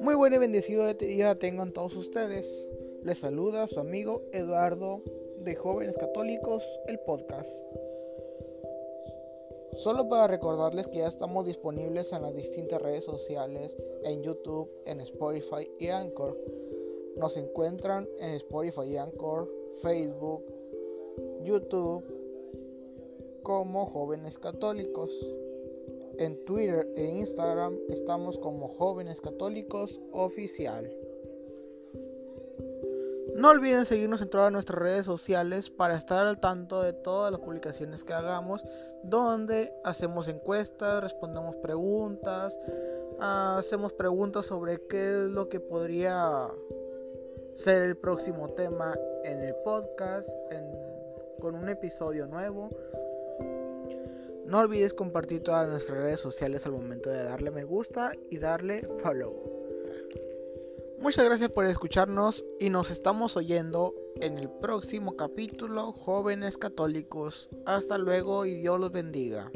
Muy buen y bendecido día tengan todos ustedes. Les saluda su amigo Eduardo de Jóvenes Católicos, el podcast. Solo para recordarles que ya estamos disponibles en las distintas redes sociales, en YouTube, en Spotify y Anchor. Nos encuentran en Spotify y Anchor, Facebook, YouTube como Jóvenes Católicos. En Twitter e Instagram estamos como Jóvenes Católicos Oficial. No olviden seguirnos en todas nuestras redes sociales para estar al tanto de todas las publicaciones que hagamos, donde hacemos encuestas, respondemos preguntas, hacemos preguntas sobre qué es lo que podría ser el próximo tema en el podcast, con un episodio nuevo. No olvides compartir todas nuestras redes sociales al momento de darle me gusta y darle follow. Muchas gracias por escucharnos y nos estamos oyendo en el próximo capítulo Jóvenes Católicos. Hasta luego y Dios los bendiga.